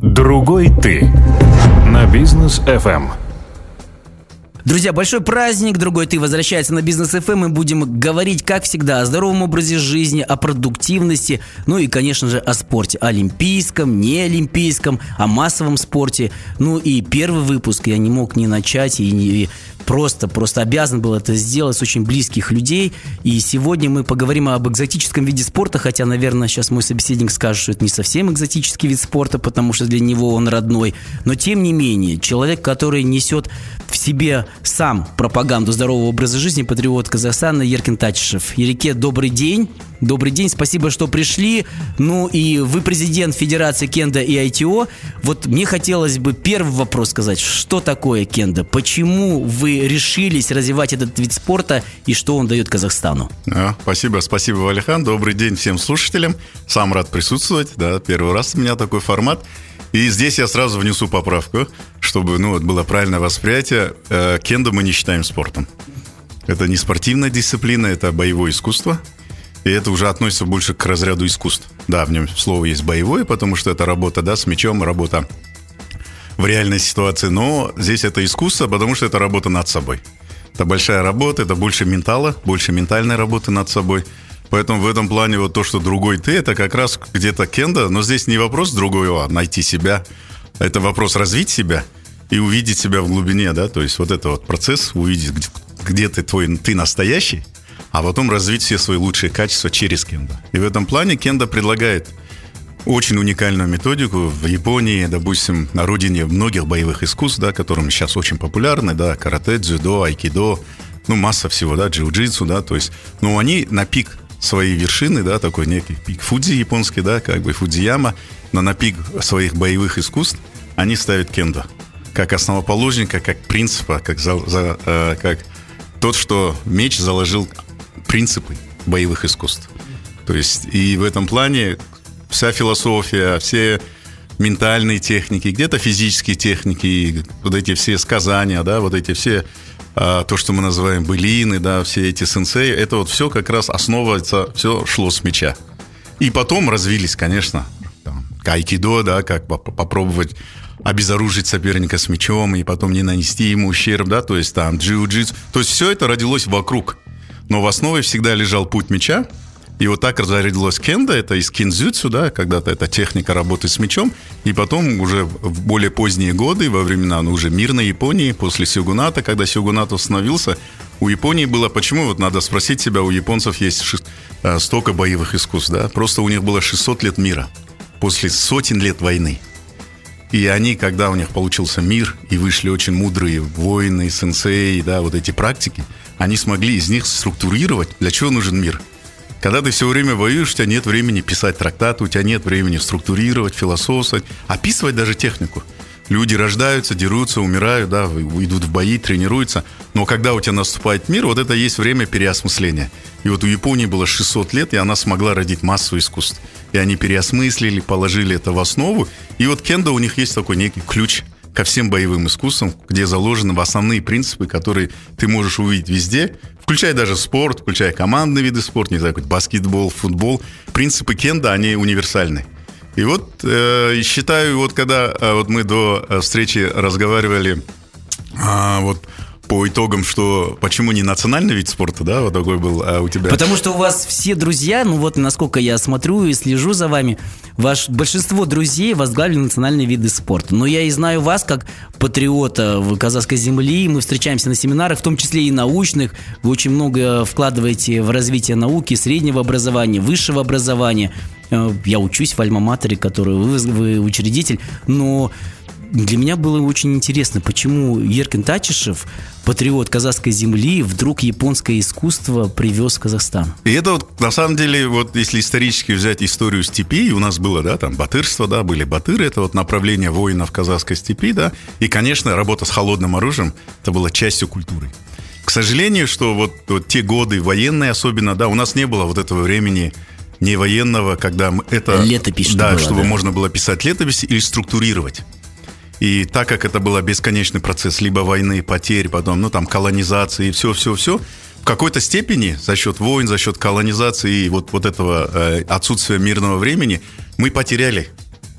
Другой ты на бизнес FM. Друзья, большой праздник, другой ты возвращается на бизнес FM. Мы будем говорить, как всегда, о здоровом образе жизни, о продуктивности, ну и, конечно же, о спорте. Олимпийском, неолимпийском, о массовом спорте. Ну и первый выпуск я не мог не начать и не просто, просто обязан был это сделать с очень близких людей. И сегодня мы поговорим об экзотическом виде спорта, хотя, наверное, сейчас мой собеседник скажет, что это не совсем экзотический вид спорта, потому что для него он родной. Но, тем не менее, человек, который несет в себе сам пропаганду здорового образа жизни, патриот Казахстана Еркин Татишев. Ерике, добрый день. Добрый день, спасибо, что пришли. Ну и вы президент Федерации Кенда и ITO. Вот мне хотелось бы первый вопрос сказать. Что такое Кенда? Почему вы решились развивать этот вид спорта и что он дает Казахстану? А, спасибо, спасибо, Валихан. Добрый день всем слушателям. Сам рад присутствовать. Да, первый раз у меня такой формат. И здесь я сразу внесу поправку, чтобы ну, вот было правильное восприятие. Э, кендо мы не считаем спортом. Это не спортивная дисциплина, это боевое искусство. И это уже относится больше к разряду искусств. Да, в нем слово есть боевое, потому что это работа да, с мячом, работа в реальной ситуации. Но здесь это искусство, потому что это работа над собой. Это большая работа, это больше ментала, больше ментальной работы над собой – Поэтому в этом плане вот то, что другой ты, это как раз где-то кенда, но здесь не вопрос другого, а найти себя. Это вопрос развить себя и увидеть себя в глубине, да, то есть вот это вот процесс, увидеть, где, где ты твой, ты настоящий, а потом развить все свои лучшие качества через кенда. И в этом плане кенда предлагает очень уникальную методику в Японии, допустим, на родине многих боевых искусств, да, которым сейчас очень популярны, да, карате, дзюдо, айкидо, ну, масса всего, да, джиу-джитсу, да, то есть, ну, они на пик свои вершины, да, такой некий пик Фудзи японский, да, как бы Фудзияма, но на пик своих боевых искусств они ставят кендо как основоположника, как принципа, как, за, за, э, как тот, что меч заложил принципы боевых искусств. То есть и в этом плане вся философия, все ментальные техники, где-то физические техники, вот эти все сказания, да, вот эти все а, то, что мы называем былины, да, все эти сенсеи, это вот все как раз основывается, все шло с меча. И потом развились, конечно, там, айкидо, да, как попробовать обезоружить соперника с мечом и потом не нанести ему ущерб, да, то есть там джиу-джитсу. То есть все это родилось вокруг. Но в основе всегда лежал путь меча, и вот так разорядилась кенда, это из кинзюцу, да, когда-то это техника работы с мечом, и потом уже в более поздние годы, во времена ну, уже мирной Японии, после Сёгуната, когда Сёгунат установился, у Японии было, почему, вот надо спросить себя, у японцев есть ши, э, столько боевых искусств, да, просто у них было 600 лет мира, после сотен лет войны. И они, когда у них получился мир, и вышли очень мудрые воины, сенсеи, да, вот эти практики, они смогли из них структурировать, для чего нужен мир – когда ты все время воюешь, у тебя нет времени писать трактаты, у тебя нет времени структурировать, философствовать, описывать даже технику. Люди рождаются, дерутся, умирают, да, идут в бои, тренируются. Но когда у тебя наступает мир, вот это есть время переосмысления. И вот у Японии было 600 лет, и она смогла родить массу искусств. И они переосмыслили, положили это в основу. И вот кендо у них есть такой некий ключ ко всем боевым искусствам, где заложены основные принципы, которые ты можешь увидеть везде, включая даже спорт, включая командные виды спорта, не знаю, баскетбол, футбол. Принципы кенда, они универсальны. И вот э, считаю, вот когда э, вот мы до э, встречи разговаривали, э, вот по итогам, что почему не национальный вид спорта, да, вот такой был а у тебя? Потому что у вас все друзья, ну вот насколько я смотрю и слежу за вами, ваш большинство друзей возглавили национальные виды спорта. Но я и знаю вас как патриота в казахской земли, мы встречаемся на семинарах, в том числе и научных. Вы очень много вкладываете в развитие науки, среднего образования, высшего образования. Э, я учусь в Альма-Матере, которую вы, вы учредитель, но для меня было очень интересно, почему Еркин Татишев, патриот казахской земли, вдруг японское искусство привез в Казахстан. И это вот, на самом деле, вот если исторически взять историю степи, у нас было, да, там, батырство, да, были батыры, это вот направление воинов казахской степи, да, и, конечно, работа с холодным оружием, это была частью культуры. К сожалению, что вот, вот те годы военные особенно, да, у нас не было вот этого времени не военного, когда это... Летопись, да, было, чтобы да. можно было писать летопись или структурировать. И так как это был бесконечный процесс либо войны, потерь, потом, ну, там, колонизации и все-все-все, в какой-то степени за счет войн, за счет колонизации и вот, вот этого э, отсутствия мирного времени мы потеряли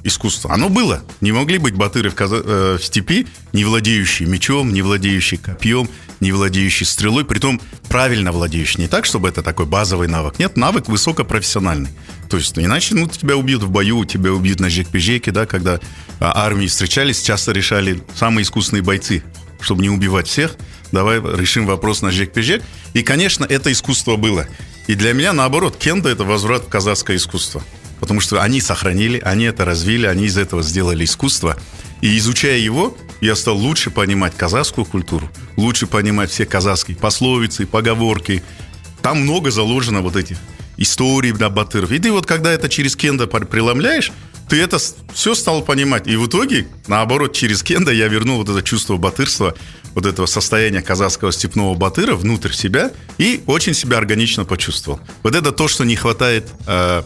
искусство. Оно было. Не могли быть батыры в, Каза... э, в степи, не владеющие мечом, не владеющие копьем, не владеющие стрелой, притом правильно владеющие. Не так, чтобы это такой базовый навык. Нет, навык высокопрофессиональный. То есть, иначе ну, тебя убьют в бою, тебя убьют на жекпежеке, да, когда а, армии встречались, часто решали самые искусные бойцы, чтобы не убивать всех. Давай решим вопрос на жек-пежек. И, конечно, это искусство было. И для меня, наоборот, кенда – это возврат в казахское искусство. Потому что они сохранили, они это развили, они из этого сделали искусство. И изучая его, я стал лучше понимать казахскую культуру, лучше понимать все казахские пословицы, поговорки. Там много заложено вот этих историй да, батыров. И ты вот когда это через кенда преломляешь, ты это все стал понимать. И в итоге, наоборот, через кенда я вернул вот это чувство батырства, вот этого состояния казахского степного батыра внутрь себя и очень себя органично почувствовал. Вот это то, что не хватает э,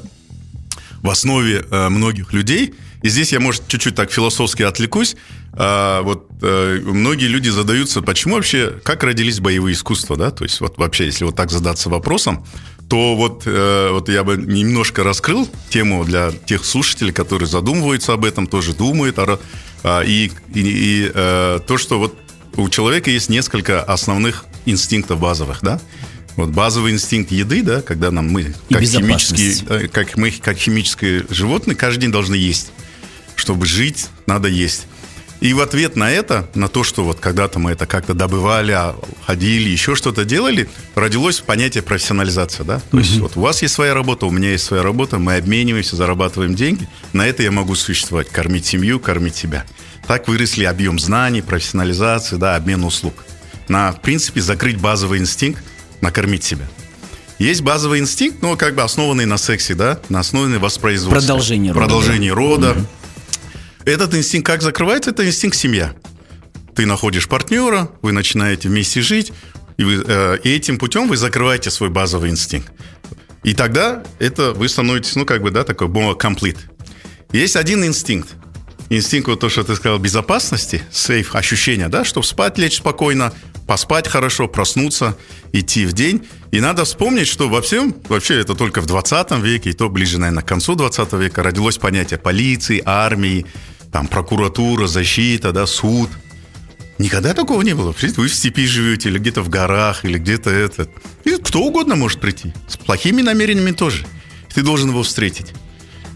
в основе э, многих людей. И здесь я, может, чуть-чуть так философски отвлекусь. А, вот а, многие люди задаются, почему вообще, как родились боевые искусства, да? То есть вот вообще, если вот так задаться вопросом, то вот, э, вот я бы немножко раскрыл тему для тех слушателей, которые задумываются об этом, тоже думают. О, а, и и, и э, то, что вот у человека есть несколько основных инстинктов базовых, да? Вот базовый инстинкт еды, да, когда нам мы как химические, как мы как химические животные каждый день должны есть, чтобы жить, надо есть. И в ответ на это, на то, что вот когда-то мы это как-то добывали, а, ходили, еще что-то делали, родилось понятие профессионализация, да. То есть вот у вас есть своя работа, у меня есть своя работа, мы обмениваемся, зарабатываем деньги, на это я могу существовать, кормить семью, кормить себя. Так выросли объем знаний, профессионализации, да, обмен услуг. На, в принципе, закрыть базовый инстинкт накормить себя. Есть базовый инстинкт, но как бы основанный на сексе, да, на основанный воспроизводстве. Продолжение рода. Продолжение рода. Mm-hmm. Этот инстинкт как закрывается? Это инстинкт семья. Ты находишь партнера, вы начинаете вместе жить, и, вы, э, и этим путем вы закрываете свой базовый инстинкт. И тогда это вы становитесь, ну, как бы, да, такой more complete. Есть один инстинкт. Инстинкт, вот то, что ты сказал, безопасности, сейф, ощущение, да, чтобы спать, лечь спокойно, поспать хорошо, проснуться, идти в день. И надо вспомнить, что во всем, вообще это только в 20 веке, и то ближе, наверное, к концу 20 века, родилось понятие полиции, армии, там, прокуратура, защита, да, суд. Никогда такого не было. Вы в степи живете, или где-то в горах, или где-то это. И кто угодно может прийти. С плохими намерениями тоже. Ты должен его встретить.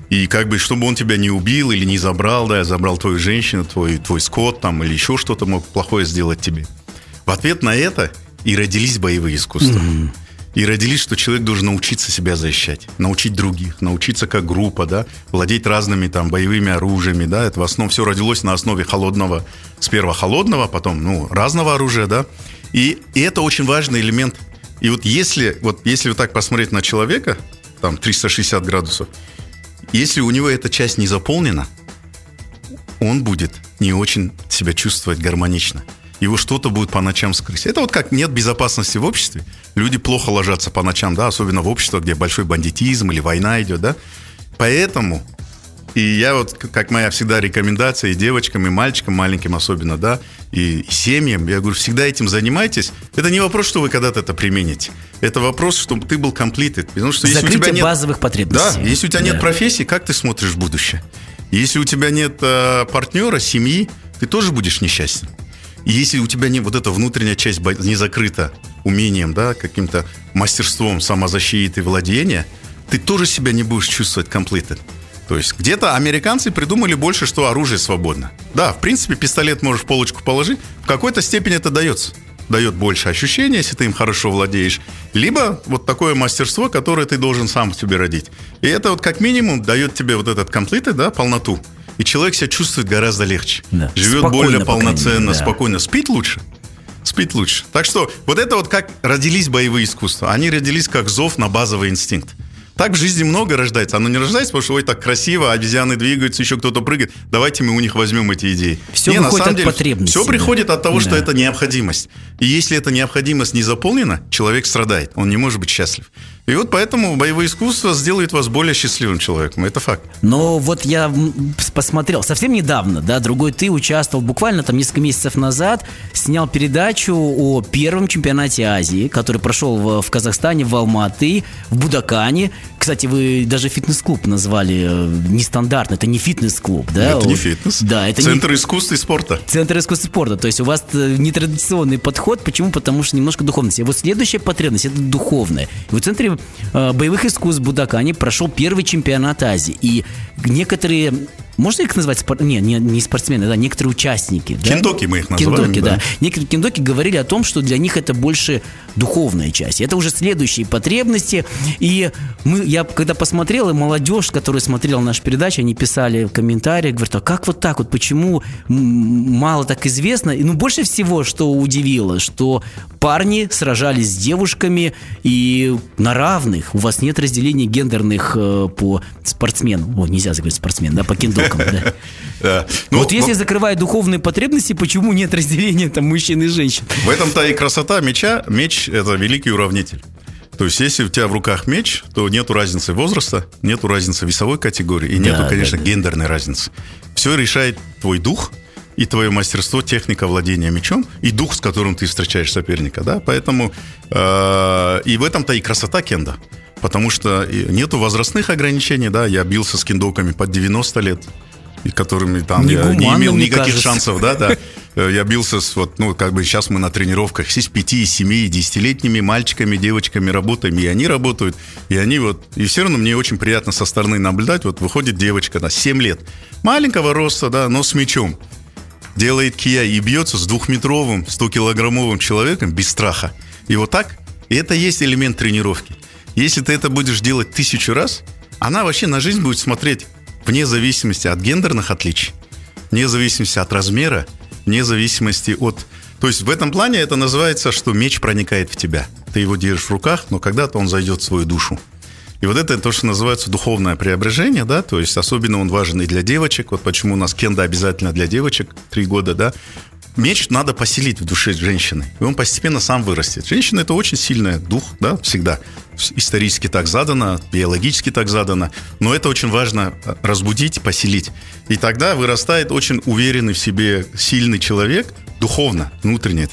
И как бы, чтобы он тебя не убил или не забрал, да, забрал твою женщину, твой, твой скот там, или еще что-то мог плохое сделать тебе. В ответ на это и родились боевые искусства. Mm-hmm. И родились, что человек должен научиться себя защищать, научить других, научиться как группа, да, владеть разными там боевыми оружиями, да, это в основном все родилось на основе холодного, сперва холодного, потом, ну, разного оружия, да, и, и это очень важный элемент. И вот если, вот если вот так посмотреть на человека, там 360 градусов, если у него эта часть не заполнена, он будет не очень себя чувствовать гармонично его что-то будет по ночам скрыть. Это вот как нет безопасности в обществе. Люди плохо ложатся по ночам, да, особенно в обществе, где большой бандитизм или война идет, да. Поэтому и я вот, как моя всегда рекомендация и девочкам, и мальчикам, маленьким особенно, да, и, семьям, я говорю, всегда этим занимайтесь. Это не вопрос, что вы когда-то это примените. Это вопрос, чтобы ты был completed. Потому что если Закрытие у тебя нет... базовых потребностей. Да, если у тебя да. нет профессии, как ты смотришь в будущее? Если у тебя нет э, партнера, семьи, ты тоже будешь несчастен. Если у тебя не, вот эта внутренняя часть не закрыта умением, да, каким-то мастерством самозащиты и владения, ты тоже себя не будешь чувствовать completed. То есть где-то американцы придумали больше, что оружие свободно. Да, в принципе, пистолет можешь в полочку положить, в какой-то степени это дается. Дает больше ощущения, если ты им хорошо владеешь. Либо вот такое мастерство, которое ты должен сам себе родить. И это вот как минимум дает тебе вот этот completed, да, полноту и человек себя чувствует гораздо легче. Да. Живет спокойно, более полноценно, мере, да. спокойно. Спит лучше. Спит лучше. Так что вот это вот как родились боевые искусства. Они родились как зов на базовый инстинкт. Так в жизни много рождается. Оно не рождается, потому что ой, так красиво, обезьяны двигаются, еще кто-то прыгает. Давайте мы у них возьмем эти идеи. Все не, на самом от деле, потребности. Все приходит от того, да. что это необходимость. И если эта необходимость не заполнена, человек страдает. Он не может быть счастлив. И вот поэтому боевое искусство сделает вас более счастливым человеком. Это факт. Но вот я посмотрел совсем недавно, да, другой ты участвовал буквально там несколько месяцев назад, снял передачу о первом чемпионате Азии, который прошел в, в Казахстане, в Алматы, в Будакане Кстати, вы даже фитнес-клуб назвали э, нестандартно. Это не фитнес-клуб, да? Это не фитнес. Да, это Центр не... искусства и спорта. Центр искусства и спорта. То есть у вас э, нетрадиционный подход. Почему? Потому что немножко духовности. И вот следующая потребность – это духовная. И в Центре э, боевых искусств Будакани прошел первый чемпионат Азии. И некоторые можно их назвать спор... не, не, не спортсмены, да, некоторые участники. Да? Киндоки мы их называем. Киндоки, да. да. Некоторые киндоки говорили о том, что для них это больше духовная часть. Это уже следующие потребности. И мы, я когда посмотрел, и молодежь, которая смотрела нашу передачу, они писали в комментариях, говорят, а как вот так вот, почему мало так известно? И, ну, больше всего, что удивило, что парни сражались с девушками и на равных. У вас нет разделения гендерных э, по спортсменам. О, нельзя говорить спортсмен, да, по киндокам человеком. Да. Ну, вот если закрывая духовные потребности, почему нет разделения там мужчин и женщин? В этом-то и красота меча. Меч – это великий уравнитель. То есть, если у тебя в руках меч, то нету разницы возраста, нету разницы весовой категории и нету, да, конечно, да, да. гендерной разницы. Все решает твой дух и твое мастерство, техника владения мечом и дух, с которым ты встречаешь соперника, да. Поэтому э, и в этом-то и красота кенда потому что нету возрастных ограничений, да, я бился с киндоками под 90 лет, и которыми там не я не имел никаких кажется. шансов, да, да. Э, я бился с вот, ну, как бы сейчас мы на тренировках с 5, 7, 10-летними мальчиками, девочками работаем, и они работают, и они вот, и все равно мне очень приятно со стороны наблюдать, вот выходит девочка, да, 7 лет, маленького роста, да, но с мячом, делает кия и бьется с двухметровым, 100-килограммовым человеком без страха. И вот так, и это есть элемент тренировки. Если ты это будешь делать тысячу раз, она вообще на жизнь будет смотреть вне зависимости от гендерных отличий, вне зависимости от размера, вне зависимости от... То есть в этом плане это называется, что меч проникает в тебя. Ты его держишь в руках, но когда-то он зайдет в свою душу. И вот это то, что называется духовное преображение, да, то есть особенно он важен и для девочек, вот почему у нас кенда обязательно для девочек, три года, да, меч надо поселить в душе женщины, и он постепенно сам вырастет. Женщина – это очень сильный дух, да, всегда. Исторически так задано, биологически так задано, но это очень важно э, разбудить, поселить. И тогда вырастает очень уверенный в себе, сильный человек, духовно, внутренне.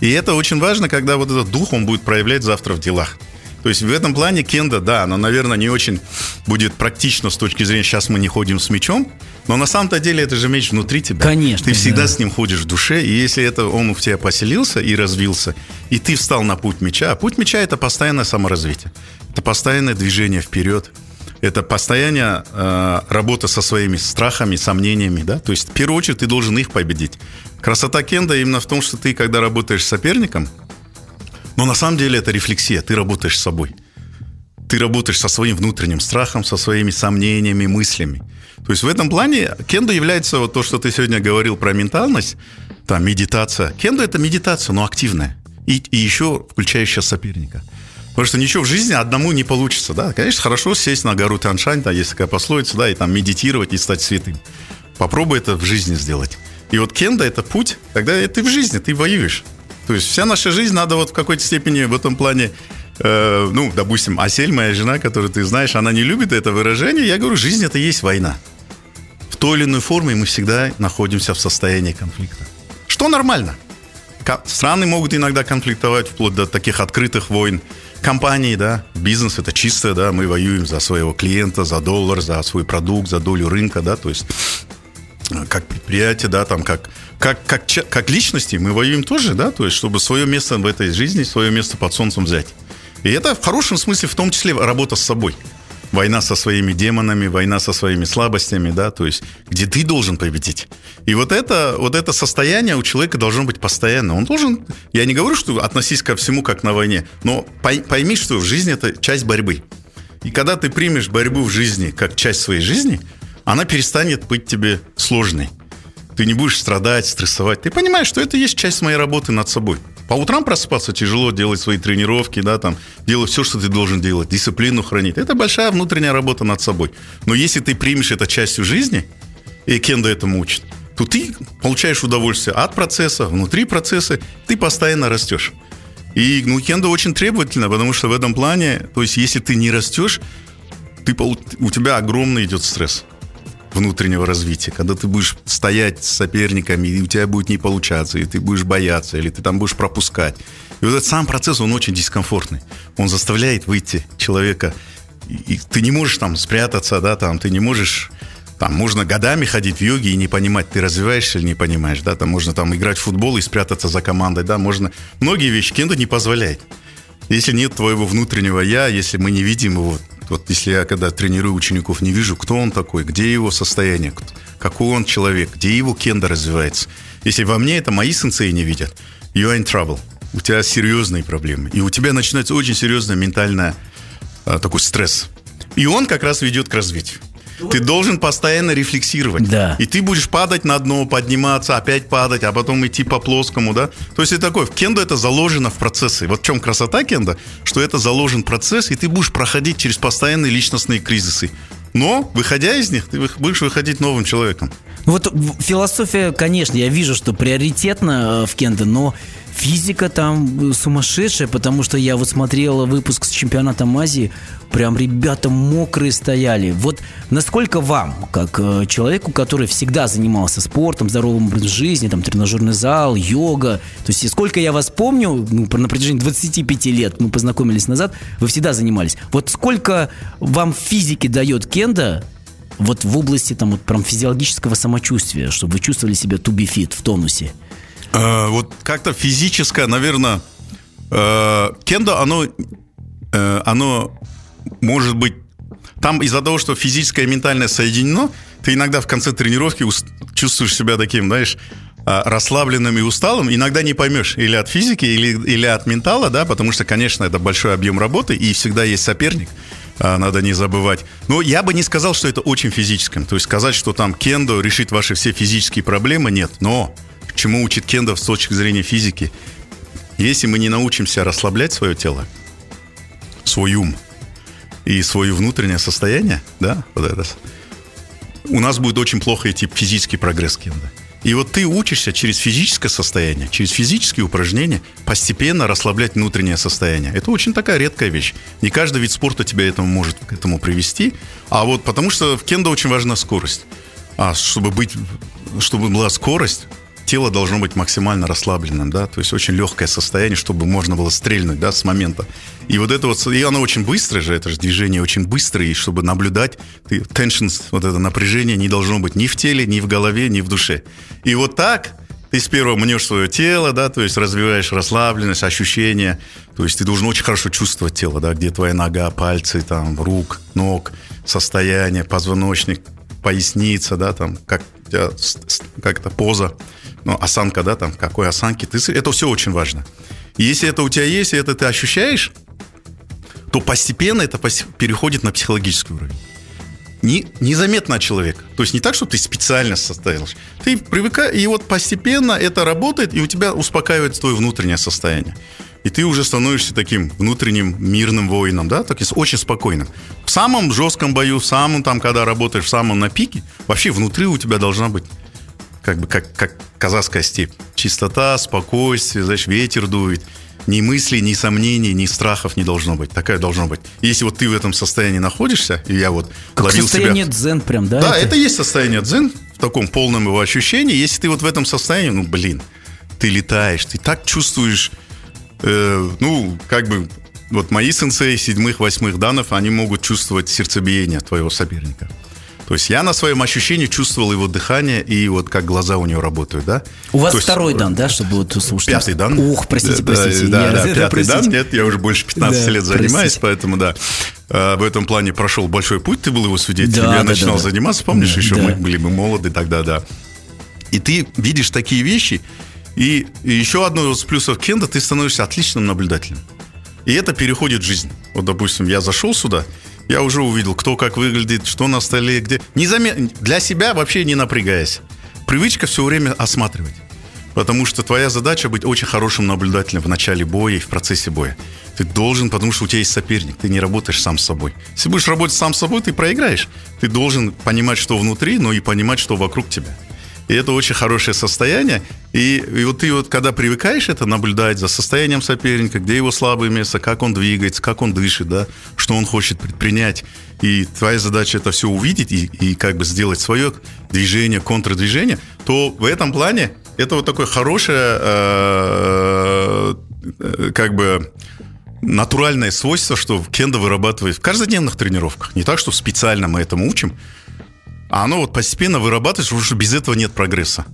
И это очень важно, когда вот этот дух, он будет проявлять завтра в делах. То есть в этом плане кенда, да, она, наверное, не очень будет практично с точки зрения, сейчас мы не ходим с мечом, но на самом-то деле это же меч внутри тебя. Конечно. Ты всегда да. с ним ходишь в душе, и если это он в тебя поселился и развился, и ты встал на путь меча, а путь меча это постоянное саморазвитие, это постоянное движение вперед, это постоянная э, работа со своими страхами, сомнениями, да, то есть в первую очередь ты должен их победить. Красота кенда именно в том, что ты, когда работаешь с соперником, но на самом деле это рефлексия, ты работаешь с собой. Ты работаешь со своим внутренним страхом, со своими сомнениями, мыслями. То есть в этом плане кендо является вот то, что ты сегодня говорил про ментальность, там, медитация. Кендо – это медитация, но активная. И, и еще включающая соперника. Потому что ничего в жизни одному не получится, да. Конечно, хорошо сесть на гору Таншань, да, есть такая пословица, да, и там медитировать и стать святым. Попробуй это в жизни сделать. И вот кенда – это путь, когда ты в жизни, ты воюешь. То есть вся наша жизнь надо вот в какой-то степени в этом плане э, ну, допустим, Асель, моя жена, которую ты знаешь, она не любит это выражение. Я говорю, жизнь это есть война. В той или иной форме мы всегда находимся в состоянии конфликта. Что нормально. Страны могут иногда конфликтовать вплоть до таких открытых войн. Компании, да, бизнес это чисто, да, мы воюем за своего клиента, за доллар, за свой продукт, за долю рынка, да, то есть как предприятие, да, там, как, как, как, как личности мы воюем тоже, да, то есть, чтобы свое место в этой жизни, свое место под солнцем взять. И это в хорошем смысле в том числе работа с собой. Война со своими демонами, война со своими слабостями, да, то есть, где ты должен победить. И вот это, вот это состояние у человека должно быть постоянно. Он должен, я не говорю, что относись ко всему как на войне, но пойми, что в жизни это часть борьбы. И когда ты примешь борьбу в жизни как часть своей жизни – она перестанет быть тебе сложной. Ты не будешь страдать, стрессовать. Ты понимаешь, что это есть часть моей работы над собой. По утрам просыпаться тяжело, делать свои тренировки, да, там, делать все, что ты должен делать, дисциплину хранить. Это большая внутренняя работа над собой. Но если ты примешь это частью жизни, и Кенда этому учит, то ты получаешь удовольствие от процесса, внутри процесса, ты постоянно растешь. И ну, Кенда очень требовательна, потому что в этом плане, то есть если ты не растешь, ты, у тебя огромный идет стресс внутреннего развития, когда ты будешь стоять с соперниками, и у тебя будет не получаться, и ты будешь бояться, или ты там будешь пропускать. И вот этот сам процесс, он очень дискомфортный. Он заставляет выйти человека и ты не можешь там спрятаться, да, там, ты не можешь там можно годами ходить в йоге и не понимать, ты развиваешься или не понимаешь, да, там можно там играть в футбол и спрятаться за командой, да, можно... Многие вещи кендо не позволяет. Если нет твоего внутреннего «я», если мы не видим его, вот если я когда тренирую учеников, не вижу, кто он такой, где его состояние, какой он человек, где его кендо развивается. Если во мне это мои сенсеи не видят, you are in trouble. У тебя серьезные проблемы. И у тебя начинается очень серьезный ментальный а, такой стресс. И он как раз ведет к развитию. Ты должен постоянно рефлексировать. Да. И ты будешь падать на дно, подниматься, опять падать, а потом идти по плоскому, да? То есть это такое, в кендо это заложено в процессы. Вот в чем красота кендо, что это заложен процесс, и ты будешь проходить через постоянные личностные кризисы. Но, выходя из них, ты будешь выходить новым человеком. Вот философия, конечно, я вижу, что приоритетно э, в кендо, но физика там сумасшедшая, потому что я вот смотрел выпуск с чемпионатом Азии, прям ребята мокрые стояли. Вот насколько вам, как э, человеку, который всегда занимался спортом, здоровым образом жизни, там тренажерный зал, йога, то есть сколько я вас помню, ну, на протяжении 25 лет мы познакомились назад, вы всегда занимались. Вот сколько вам физики дает кенда, вот в области там вот прям физиологического самочувствия, чтобы вы чувствовали себя to be fit, в тонусе? Э, вот как-то физическое, наверное, э, кендо, оно, э, оно может быть... Там из-за того, что физическое и ментальное соединено, ты иногда в конце тренировки чувствуешь себя таким, знаешь, э, расслабленным и усталым, иногда не поймешь, или от физики, или, или от ментала, да, потому что, конечно, это большой объем работы, и всегда есть соперник, э, надо не забывать. Но я бы не сказал, что это очень физическим. То есть сказать, что там кендо решит ваши все физические проблемы, нет. Но чему учит Кендов с точки зрения физики. Если мы не научимся расслаблять свое тело, свой ум и свое внутреннее состояние, да, вот это, у нас будет очень плохо идти физический прогресс Кенда. И вот ты учишься через физическое состояние, через физические упражнения постепенно расслаблять внутреннее состояние. Это очень такая редкая вещь. Не каждый вид спорта тебя этому может к этому привести. А вот потому что в кендо очень важна скорость. А чтобы быть, чтобы была скорость, тело должно быть максимально расслабленным, да, то есть очень легкое состояние, чтобы можно было стрельнуть, да, с момента. И вот это вот, и оно очень быстрое же, это же движение очень быстрое, и чтобы наблюдать, ты, tensions, вот это напряжение не должно быть ни в теле, ни в голове, ни в душе. И вот так ты сперва мнешь свое тело, да, то есть развиваешь расслабленность, ощущения, то есть ты должен очень хорошо чувствовать тело, да, где твоя нога, пальцы, там, рук, ног, состояние, позвоночник, поясница, да, там, как, как это поза ну, осанка, да, там, какой осанки, ты, это все очень важно. И если это у тебя есть, и это ты ощущаешь, то постепенно это переходит на психологический уровень. Не, незаметно от человека. То есть не так, что ты специально составишь. Ты привыкаешь, и вот постепенно это работает, и у тебя успокаивается твое внутреннее состояние. И ты уже становишься таким внутренним мирным воином, да, таким очень спокойным. В самом жестком бою, в самом там, когда работаешь в самом на пике, вообще внутри у тебя должна быть как бы как, как казахская степь. Чистота, спокойствие, знаешь, ветер дует. Ни мыслей, ни сомнений, ни страхов не должно быть. Такая должно быть. Если вот ты в этом состоянии находишься, и я вот как ловил состояние себя... дзен прям, да? Да, это? это есть состояние дзен, в таком полном его ощущении. Если ты вот в этом состоянии, ну, блин, ты летаешь, ты так чувствуешь, э, ну, как бы, вот мои сенсеи седьмых, восьмых данов, они могут чувствовать сердцебиение твоего соперника. То есть я на своем ощущении чувствовал его дыхание и вот как глаза у него работают, да? У вас То второй есть, дан, да, чтобы вот слушать? Пятый дан. Ух, простите, да, простите. Да, я, да, пятый простите. дан. Нет, я уже больше 15 Да, лет занимаюсь, простите. поэтому да. Э, В этом плане прошел большой путь, ты был его свидетелем. Да, я да, начинал да, да. заниматься, помнишь, Да, еще да. мы были бы молоды тогда, да. И ты видишь такие вещи, и, и еще одно из плюсов кенда, ты становишься отличным наблюдателем. И это переходит в жизнь. Вот, допустим, я зашел сюда, я уже увидел, кто как выглядит, что на столе, где. Незаметно, для себя вообще не напрягаясь. Привычка все время осматривать. Потому что твоя задача быть очень хорошим наблюдателем в начале боя и в процессе боя. Ты должен, потому что у тебя есть соперник, ты не работаешь сам с собой. Если будешь работать сам с собой, ты проиграешь. Ты должен понимать, что внутри, но и понимать, что вокруг тебя. И это очень хорошее состояние. И, и вот ты вот, когда привыкаешь это наблюдать за состоянием соперника, где его слабые места, как он двигается, как он дышит, да, что он хочет предпринять. И твоя задача это все увидеть и, и как бы сделать свое движение, контрдвижение, то в этом плане это вот такое хорошее, э, э, как бы натуральное свойство, что кендо вырабатывает в каждодневных тренировках. Не так, что специально мы этому учим, а оно вот постепенно вырабатывается, потому что без этого нет прогресса.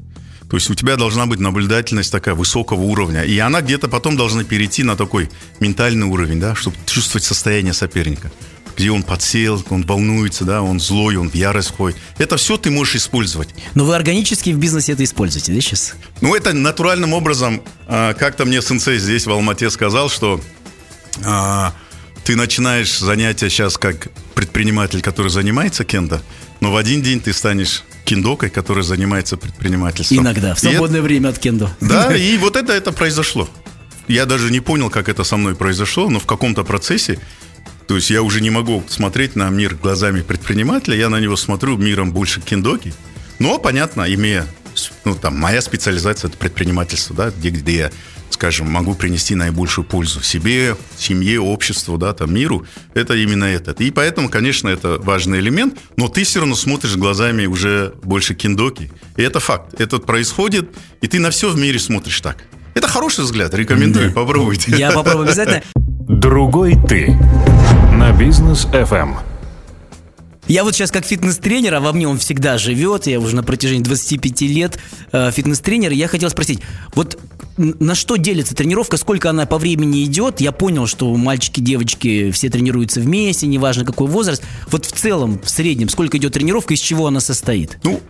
То есть у тебя должна быть наблюдательность такая высокого уровня. И она где-то потом должна перейти на такой ментальный уровень, да, чтобы чувствовать состояние соперника. Где он подсел, он волнуется, да, он злой, он в ярость входит. Это все ты можешь использовать. Но вы органически в бизнесе это используете, да, сейчас? Ну, это натуральным образом. А, как-то мне сенсей здесь в Алмате сказал, что а, ты начинаешь занятия сейчас как предприниматель, который занимается кендо, но в один день ты станешь кендокой, который занимается предпринимательством. Иногда, в свободное это, время от кендо. Да, и вот это, это произошло. Я даже не понял, как это со мной произошло, но в каком-то процессе, то есть я уже не могу смотреть на мир глазами предпринимателя, я на него смотрю миром больше кендоки. Но, понятно, имея, ну, там, моя специализация – это предпринимательство, да, где, где я скажем, могу принести наибольшую пользу себе, семье, обществу, да, там, миру, это именно этот. И поэтому, конечно, это важный элемент, но ты все равно смотришь глазами уже больше киндоки. И это факт. Это происходит, и ты на все в мире смотришь так. Это хороший взгляд, рекомендую, да. попробуйте. Я попробую обязательно. Другой ты на бизнес FM. Я вот сейчас как фитнес-тренер, а во мне он всегда живет, я уже на протяжении 25 лет э, фитнес-тренер, я хотел спросить, вот на что делится тренировка, сколько она по времени идет? Я понял, что мальчики, девочки все тренируются вместе, неважно какой возраст. Вот в целом, в среднем, сколько идет тренировка, из чего она состоит? Ну,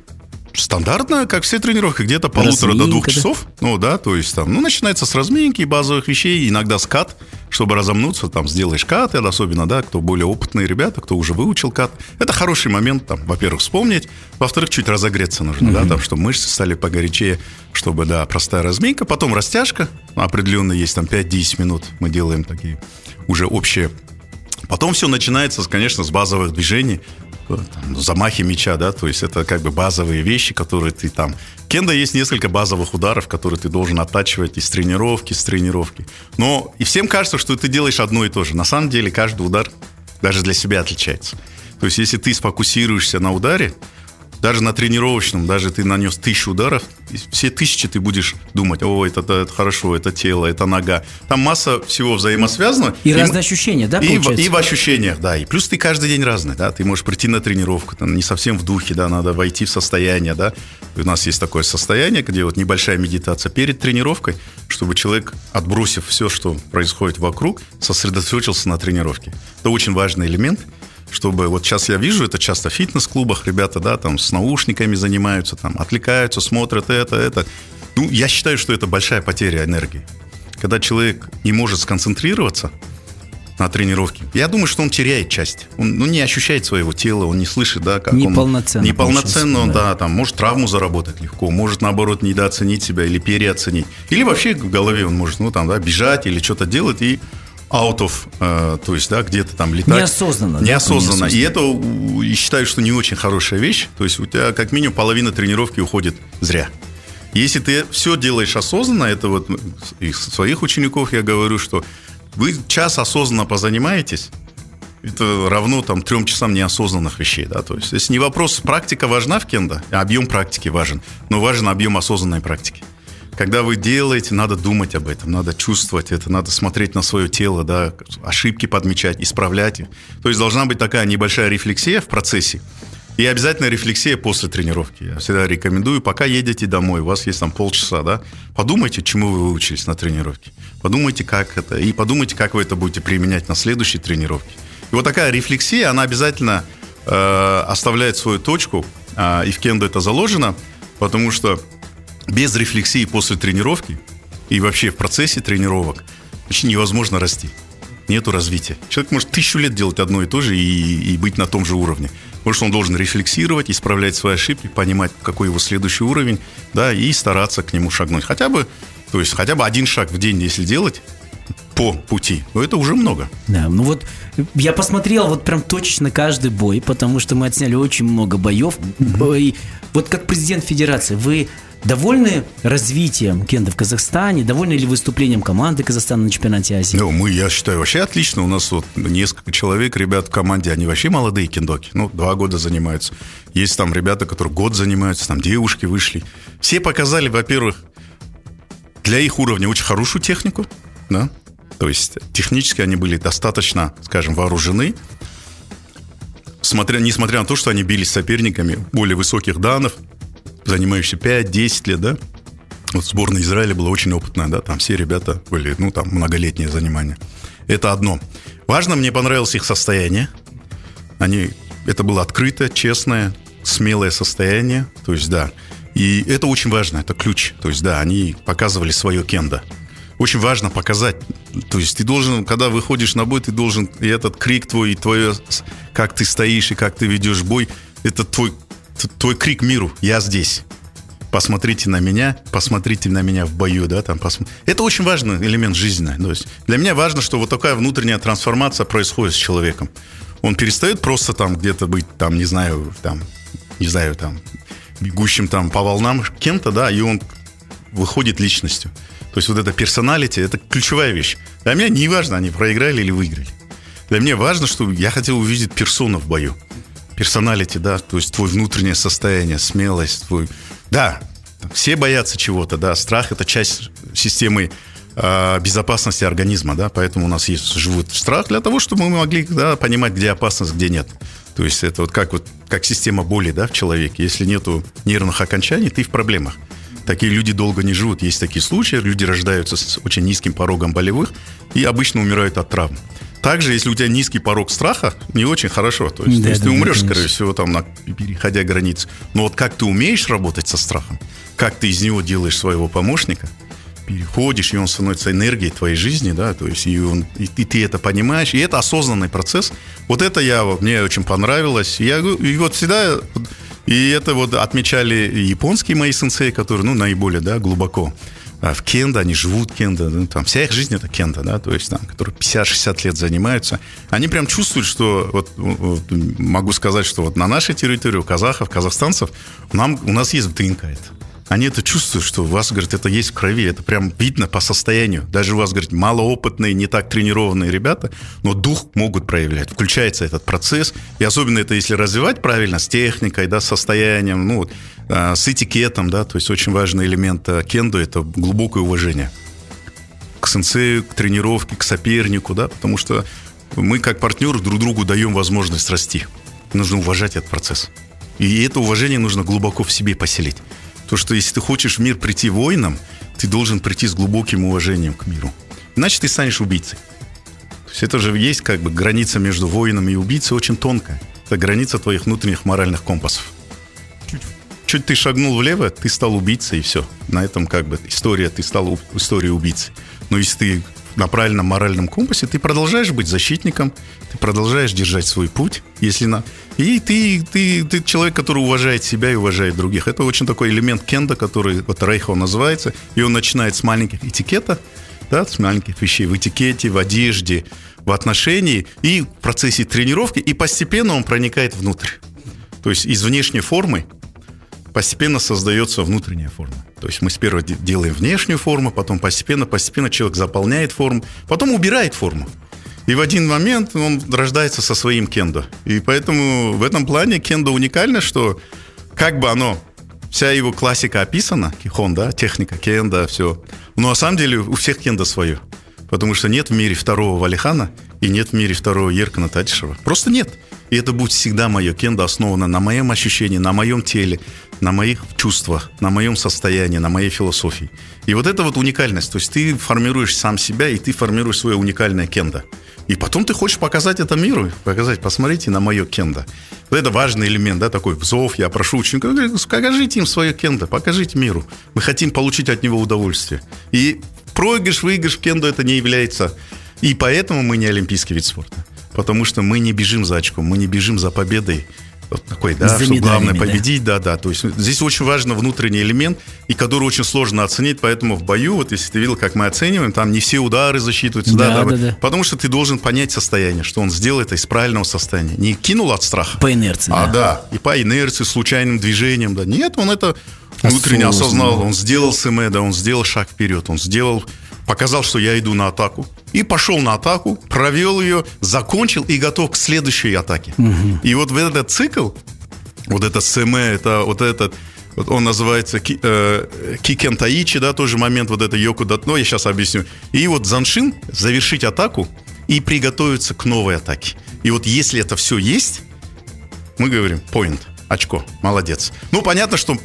стандартно, как все тренировки, где-то полутора Разминка, до двух часов. Да? Ну да, то есть там, ну, начинается с разминки, базовых вещей, иногда скат, чтобы разомнуться, там, сделаешь кат, это особенно, да, кто более опытные ребята, кто уже выучил кат. Это хороший момент, там, во-первых, вспомнить, во-вторых, чуть разогреться нужно, mm-hmm. да, там, чтобы мышцы стали погорячее, чтобы, да, простая разминка, потом растяжка, определенно есть там 5-10 минут, мы делаем такие уже общие Потом все начинается, конечно, с базовых движений, там, замахи мяча, да, то есть это как бы базовые вещи, которые ты там... Кенда есть несколько базовых ударов, которые ты должен оттачивать из тренировки, с тренировки. Но и всем кажется, что ты делаешь одно и то же. На самом деле каждый удар даже для себя отличается. То есть если ты сфокусируешься на ударе, даже на тренировочном, даже ты нанес тысячу ударов, все тысячи ты будешь думать, о, это, это, это хорошо, это тело, это нога. Там масса всего взаимосвязано. И, и разные ощущения, да, и в, и в ощущениях, да. И плюс ты каждый день разный, да. Ты можешь прийти на тренировку, там, не совсем в духе, да, надо войти в состояние, да. И у нас есть такое состояние, где вот небольшая медитация перед тренировкой, чтобы человек, отбросив все, что происходит вокруг, сосредоточился на тренировке. Это очень важный элемент – чтобы вот сейчас я вижу, это часто в фитнес-клубах ребята, да, там с наушниками занимаются, там отвлекаются, смотрят это, это. Ну, я считаю, что это большая потеря энергии. Когда человек не может сконцентрироваться на тренировке, я думаю, что он теряет часть. Он ну, не ощущает своего тела, он не слышит, да, как неполноценно, он... Неполноценно. он, да. да, там, может травму заработать легко, может, наоборот, недооценить себя или переоценить. Или вообще в голове он может, ну, там, да, бежать или что-то делать и out of, э, то есть, да, где-то там летать. Неосознанно. Неосознанно. Да, И это, считаю, что не очень хорошая вещь. То есть у тебя как минимум половина тренировки уходит зря. Если ты все делаешь осознанно, это вот из своих учеников я говорю, что вы час осознанно позанимаетесь, это равно там трем часам неосознанных вещей, да, то есть, если не вопрос, практика важна в кенда, объем практики важен, но важен объем осознанной практики когда вы делаете, надо думать об этом, надо чувствовать это, надо смотреть на свое тело, да, ошибки подмечать, исправлять. То есть должна быть такая небольшая рефлексия в процессе. И обязательно рефлексия после тренировки. Я всегда рекомендую, пока едете домой, у вас есть там полчаса, да, подумайте, чему вы выучились на тренировке. Подумайте, как это, и подумайте, как вы это будете применять на следующей тренировке. И вот такая рефлексия, она обязательно э, оставляет свою точку, э, и в кендо это заложено, потому что без рефлексии после тренировки и вообще в процессе тренировок почти невозможно расти. Нету развития. Человек может тысячу лет делать одно и то же и, и быть на том же уровне. Потому что он должен рефлексировать, исправлять свои ошибки, понимать, какой его следующий уровень, да, и стараться к нему шагнуть. Хотя бы, то есть хотя бы один шаг в день, если делать, по пути. Но это уже много. Да, ну вот я посмотрел вот прям точно каждый бой, потому что мы отсняли очень много боев. Mm-hmm. вот как президент федерации, вы Довольны развитием кенда в Казахстане? Довольны ли выступлением команды Казахстана на чемпионате Азии? Ну, мы, я считаю, вообще отлично. У нас вот несколько человек, ребят в команде, они вообще молодые кендоки. Ну, два года занимаются. Есть там ребята, которые год занимаются, там девушки вышли. Все показали, во-первых, для их уровня очень хорошую технику, да, То есть технически они были достаточно, скажем, вооружены, смотря, несмотря на то, что они бились с соперниками более высоких данных, занимающихся 5-10 лет, да, вот сборная Израиля была очень опытная, да, там все ребята были, ну, там, многолетнее занимание. Это одно. Важно, мне понравилось их состояние. Они, это было открытое, честное, смелое состояние, то есть, да. И это очень важно, это ключ. То есть, да, они показывали свое кендо. Очень важно показать. То есть ты должен, когда выходишь на бой, ты должен, и этот крик твой, и твое, как ты стоишь, и как ты ведешь бой, это твой, твой крик миру. Я здесь посмотрите на меня, посмотрите на меня в бою, да, там, посмотри. Это очень важный элемент жизни. То есть для меня важно, что вот такая внутренняя трансформация происходит с человеком. Он перестает просто там где-то быть, там, не знаю, там, не знаю, там, бегущим там по волнам кем-то, да, и он выходит личностью. То есть вот это персоналити, это ключевая вещь. Для меня не важно, они проиграли или выиграли. Для меня важно, что я хотел увидеть персону в бою. Персоналити, да, то есть твое внутреннее состояние, смелость, твой да, все боятся чего-то, да, страх это часть системы э, безопасности организма, да, поэтому у нас есть живут страх для того, чтобы мы могли да, понимать, где опасность, где нет. То есть это вот как вот как система боли, да, в человеке. Если нету нервных окончаний, ты в проблемах. Такие люди долго не живут. Есть такие случаи, люди рождаются с очень низким порогом болевых и обычно умирают от травм. Также, если у тебя низкий порог страха, не очень хорошо. То есть, да, то есть да, ты умрешь, да, скорее всего, там, на, переходя границы. Но вот как ты умеешь работать со страхом, как ты из него делаешь своего помощника, переходишь, и он становится энергией твоей жизни, да, то есть и, он, и, и ты это понимаешь, и это осознанный процесс. Вот это я, мне очень понравилось. Я, и вот всегда, и это вот отмечали японские мои сенсеи, которые, ну, наиболее, да, глубоко а в кендо, они живут кендо, ну, там вся их жизнь это кендо, да, то есть там, которые 50-60 лет занимаются, они прям чувствуют, что вот, вот могу сказать, что вот на нашей территории у казахов, казахстанцев нам, у нас есть ДНК это они это чувствуют, что у вас, говорит, это есть в крови, это прям видно по состоянию. Даже у вас, говорит, малоопытные, не так тренированные ребята, но дух могут проявлять. Включается этот процесс, и особенно это если развивать правильно, с техникой, да, с состоянием, ну, а, с этикетом, да, то есть очень важный элемент а, кендо – это глубокое уважение к сенсею, к тренировке, к сопернику, да, потому что мы как партнеры друг другу даем возможность расти. Нужно уважать этот процесс. И это уважение нужно глубоко в себе поселить. То, что если ты хочешь в мир прийти воином, ты должен прийти с глубоким уважением к миру. Иначе ты станешь убийцей. То есть это же есть как бы граница между воином и убийцей очень тонкая. Это граница твоих внутренних моральных компасов. Чуть, чуть ты шагнул влево, ты стал убийцей, и все. На этом как бы история, ты стал историей убийцы. Но если ты на правильном моральном компасе, ты продолжаешь быть защитником, ты продолжаешь держать свой путь, если на... И ты, ты, ты человек, который уважает себя и уважает других. Это очень такой элемент кенда, который вот Рейхо называется, и он начинает с маленьких этикета, да, с маленьких вещей в этикете, в одежде, в отношении и в процессе тренировки, и постепенно он проникает внутрь. То есть из внешней формы постепенно создается внутренняя форма. То есть мы сперва делаем внешнюю форму, потом постепенно, постепенно человек заполняет форму, потом убирает форму. И в один момент он рождается со своим кендо. И поэтому в этом плане кендо уникально, что как бы оно, вся его классика описана, кихон, да, техника кендо, все. Но на самом деле у всех кендо свое. Потому что нет в мире второго Валихана и нет в мире второго Еркана Татишева. Просто нет. И это будет всегда мое кендо основано на моем ощущении, на моем теле, на моих чувствах, на моем состоянии, на моей философии. И вот это вот уникальность. То есть ты формируешь сам себя, и ты формируешь свое уникальное кендо. И потом ты хочешь показать это миру, показать, посмотрите на мое кендо. Вот это важный элемент, да, такой зов, я прошу учеников, покажите им свое кендо, покажите миру. Мы хотим получить от него удовольствие. И проигрыш, выигрыш в кендо это не является. И поэтому мы не олимпийский вид спорта. Потому что мы не бежим за очком, мы не бежим за победой вот такой, да, что главное победить, да. да, да. То есть здесь очень важен внутренний элемент, и который очень сложно оценить, поэтому в бою, вот если ты видел, как мы оцениваем, там не все удары засчитываются, да, да, да, да. потому что ты должен понять состояние, что он сделал это из правильного состояния. Не кинул от страха. По инерции, А, да, да и по инерции, случайным движением, да. Нет, он это внутренне осознал, он сделал СМЭ, да, он сделал шаг вперед, он сделал показал, что я иду на атаку, и пошел на атаку, провел ее, закончил и готов к следующей атаке. Угу. И вот в этот цикл, вот это СМ, это вот этот Вот он называется ки, э, Кикен Таичи, да, тоже момент вот это Йоку Датно, я сейчас объясню. И вот Заншин завершить атаку и приготовиться к новой атаке. И вот если это все есть, мы говорим, point, очко, молодец. Ну, понятно, что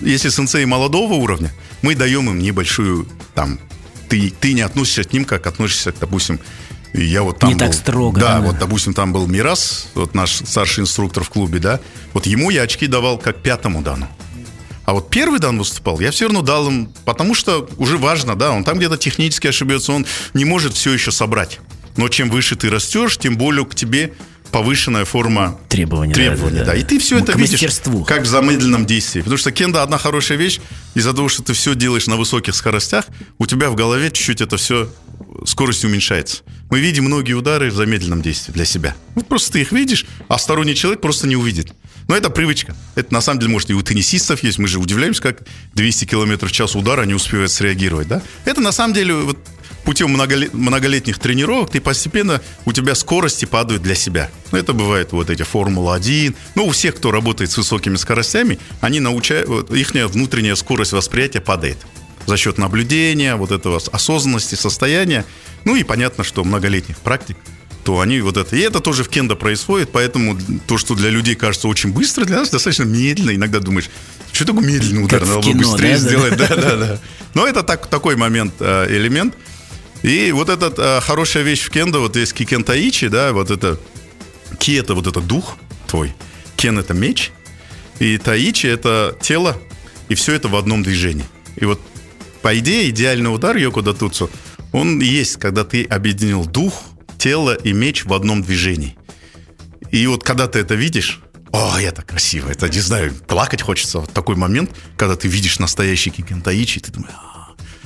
если сенсей молодого уровня, мы даем им небольшую, там, ты, ты не относишься к ним, как относишься, допустим, я вот там не был, так строго. Да, да, вот, допустим, там был Мирас, вот наш старший инструктор в клубе, да. Вот ему я очки давал как пятому дану. А вот первый дан выступал, я все равно дал им, потому что уже важно, да, он там где-то технически ошибется, он не может все еще собрать. Но чем выше ты растешь, тем более к тебе повышенная форма требований. требований да, да. И ты все это видишь мастерству. как в замедленном действии. Потому что кенда одна хорошая вещь, из-за того, что ты все делаешь на высоких скоростях, у тебя в голове чуть-чуть это все скорость уменьшается. Мы видим многие удары в замедленном действии для себя. Вот просто ты их видишь, а сторонний человек просто не увидит. Но это привычка. Это на самом деле, может, и у теннисистов есть. Мы же удивляемся, как 200 км в час удара не успевают среагировать. Да? Это на самом деле вот, путем многолетних тренировок ты постепенно, у тебя скорости падают для себя. Ну, это бывает вот эти Формула-1. Ну, у всех, кто работает с высокими скоростями, они научают, их внутренняя скорость восприятия падает за счет наблюдения, вот этого осознанности, состояния. Ну и понятно, что многолетних практик, то они вот это... И это тоже в кендо происходит, поэтому то, что для людей кажется очень быстро, для нас достаточно медленно. Иногда думаешь, что такое медленный удар, надо было быстрее да, сделать. Да, да, да. Но это так, такой момент, э, элемент. И вот эта а, хорошая вещь в кендо, вот есть кикен таичи, да, вот это ки это вот это дух твой, кен это меч, и таичи это тело, и все это в одном движении. И вот по идее идеальный удар Йоко он есть, когда ты объединил дух, тело и меч в одном движении. И вот когда ты это видишь, о, это красиво, это, не знаю, плакать хочется. Вот такой момент, когда ты видишь настоящий кикентаичи, ты думаешь,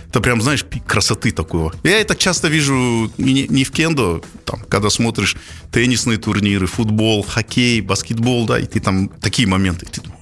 это прям, знаешь, пик красоты такого. Я это часто вижу не, не в кендо, там, когда смотришь теннисные турниры, футбол, хоккей, баскетбол, да, и ты там такие моменты, и ты думаешь,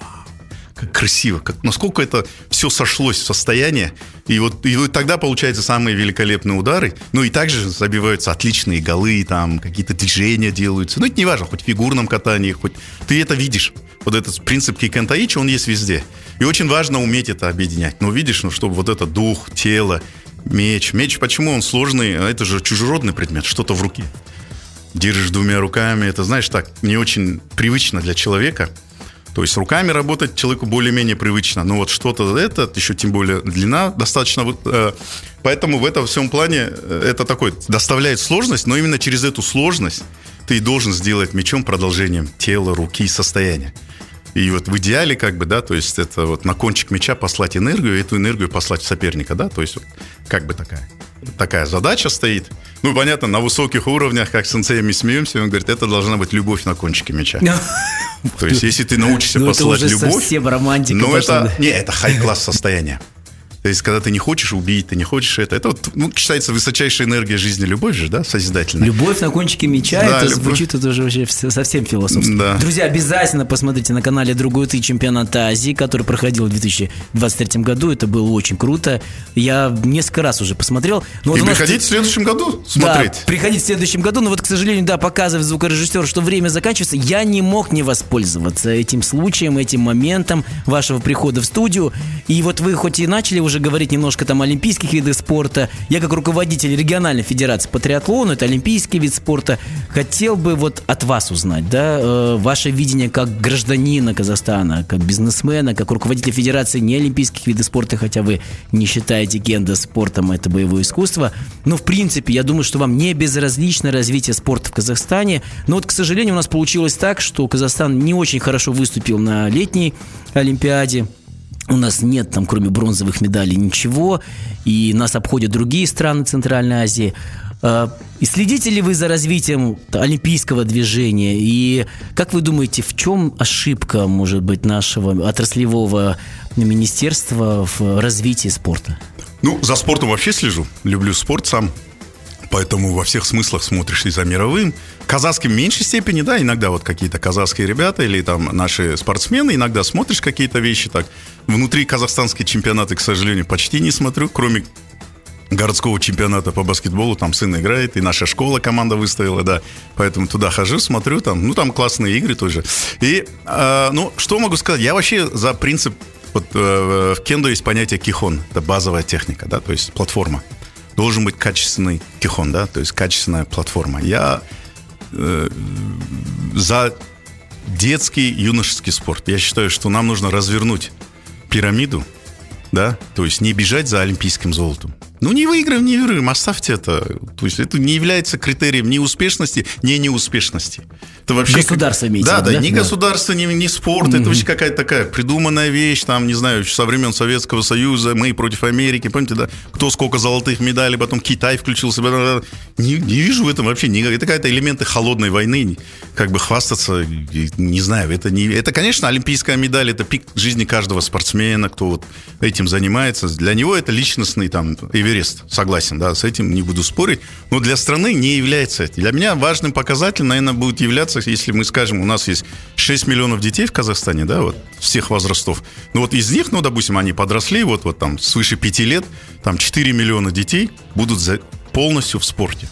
как красиво, как, насколько это все сошлось в состояние. И вот, и вот тогда получаются самые великолепные удары. Ну и также забиваются отличные голы, там какие-то движения делаются. Ну это не важно, хоть в фигурном катании, хоть... Ты это видишь. Вот этот принцип кикентаичи, он есть везде. И очень важно уметь это объединять. Но видишь, ну, чтобы вот это дух, тело, меч. Меч, почему он сложный? А это же чужеродный предмет, что-то в руке. Держишь двумя руками, это, знаешь, так, не очень привычно для человека – то есть руками работать человеку более-менее привычно. Но вот что-то это, еще тем более длина достаточно... Э, поэтому в этом всем плане э, это такой доставляет сложность, но именно через эту сложность ты должен сделать мечом продолжением тела, руки, состояния. И вот в идеале, как бы, да, то есть это вот на кончик меча послать энергию, и эту энергию послать в соперника, да, то есть вот как бы такая, такая задача стоит. Ну, понятно, на высоких уровнях, как с сенсеями смеемся, он говорит, это должна быть любовь на кончике меча. То есть, если ты научишься ну, послать любовь... это уже совсем романтика Ну, это... Не, это хай-класс состояние. То есть, когда ты не хочешь убить, ты не хочешь это. Это вот, ну, считается высочайшая энергия жизни, любовь же, да, созидательная. Любовь на кончике меча, да, это любовь. звучит это уже вообще совсем философски. Да. Друзья, обязательно посмотрите на канале «Другой ты» чемпионат Азии, который проходил в 2023 году. Это было очень круто. Я несколько раз уже посмотрел. Но вот И приходите нас... в следующем году смотреть. Да, приходите в следующем году. Но вот, к сожалению, да, показывает звукорежиссер, что время заканчивается. Я не мог не воспользоваться этим случаем, этим моментом вашего прихода в студию. И вот вы хоть и начали уже уже говорить немножко там олимпийских видах спорта. Я как руководитель региональной федерации по триатлону, это олимпийский вид спорта, хотел бы вот от вас узнать, да, э, ваше видение как гражданина Казахстана, как бизнесмена, как руководителя федерации не олимпийских видов спорта, хотя вы не считаете кенда спортом, это боевое искусство. Но в принципе, я думаю, что вам не безразлично развитие спорта в Казахстане. Но вот, к сожалению, у нас получилось так, что Казахстан не очень хорошо выступил на летней Олимпиаде. У нас нет там, кроме бронзовых медалей, ничего, и нас обходят другие страны Центральной Азии. А, и следите ли вы за развитием олимпийского движения? И как вы думаете, в чем ошибка, может быть, нашего отраслевого министерства в развитии спорта? Ну, за спортом вообще слежу. Люблю спорт сам. Поэтому во всех смыслах смотришь и за мировым. Казахским в меньшей степени, да, иногда вот какие-то казахские ребята или там наши спортсмены, иногда смотришь какие-то вещи так. Внутри казахстанские чемпионаты, к сожалению, почти не смотрю, кроме городского чемпионата по баскетболу, там сын играет, и наша школа команда выставила, да, поэтому туда хожу, смотрю, там, ну, там классные игры тоже. И, э, ну, что могу сказать, я вообще за принцип Вот э, в кендо есть понятие кихон, это базовая техника, да, то есть платформа. Должен быть качественный кихон, да, то есть качественная платформа. Я э, за детский юношеский спорт. Я считаю, что нам нужно развернуть пирамиду, да, то есть не бежать за олимпийским золотом. Ну, не выиграем, не выиграем, оставьте это. То есть это не является критерием ни успешности, ни неуспешности. Это вообще... Государство имеется да, да, да, ни да. государство, ни, ни спорт. Mm-hmm. Это вообще какая-то такая придуманная вещь, там, не знаю, со времен Советского Союза, мы против Америки, помните, да, кто сколько золотых медалей, потом Китай включился. Не, не вижу в этом вообще никак. Это какая-то элементы холодной войны, как бы хвастаться, не знаю, это не... Это, конечно, олимпийская медаль, это пик жизни каждого спортсмена, кто вот этим занимается. Для него это личностный там Эверест, согласен, да, с этим не буду спорить, но для страны не является. Для меня важным показателем, наверное, будет являться, если мы скажем, у нас есть 6 миллионов детей в Казахстане, да, вот, всех возрастов. Ну вот из них, ну, допустим, они подросли, вот, вот там свыше 5 лет, там 4 миллиона детей будут за, полностью в спорте,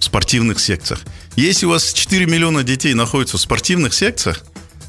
в спортивных секциях. Если у вас 4 миллиона детей находятся в спортивных секциях,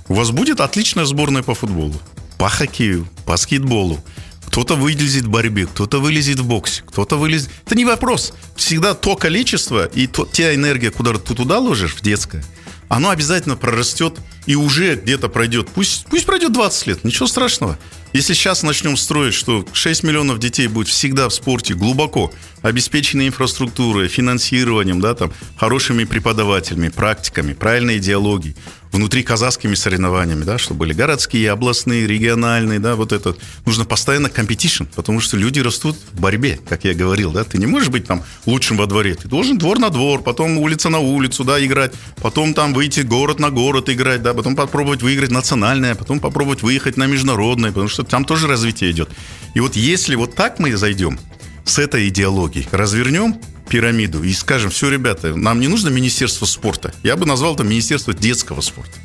у вас будет отличная сборная по футболу, по хоккею, по баскетболу. Кто-то вылезет в борьбе, кто-то вылезет в боксе, кто-то вылезет... Это не вопрос. Всегда то количество и то, те энергия, куда ты туда ложишь, в детское, оно обязательно прорастет и уже где-то пройдет. Пусть, пусть пройдет 20 лет, ничего страшного. Если сейчас начнем строить, что 6 миллионов детей будет всегда в спорте глубоко, обеспеченной инфраструктурой, финансированием, да, там, хорошими преподавателями, практиками, правильной идеологией, внутри казахскими соревнованиями, да, что были городские, областные, региональные, да, вот это. Нужно постоянно competition, потому что люди растут в борьбе, как я говорил, да. Ты не можешь быть там лучшим во дворе, ты должен двор на двор, потом улица на улицу, да, играть, потом там выйти город на город играть, да, потом попробовать выиграть национальное, потом попробовать выехать на международное, потому что там тоже развитие идет. И вот если вот так мы зайдем, с этой идеологией, развернем пирамиду и скажем, все, ребята, нам не нужно Министерство спорта. Я бы назвал это Министерство детского спорта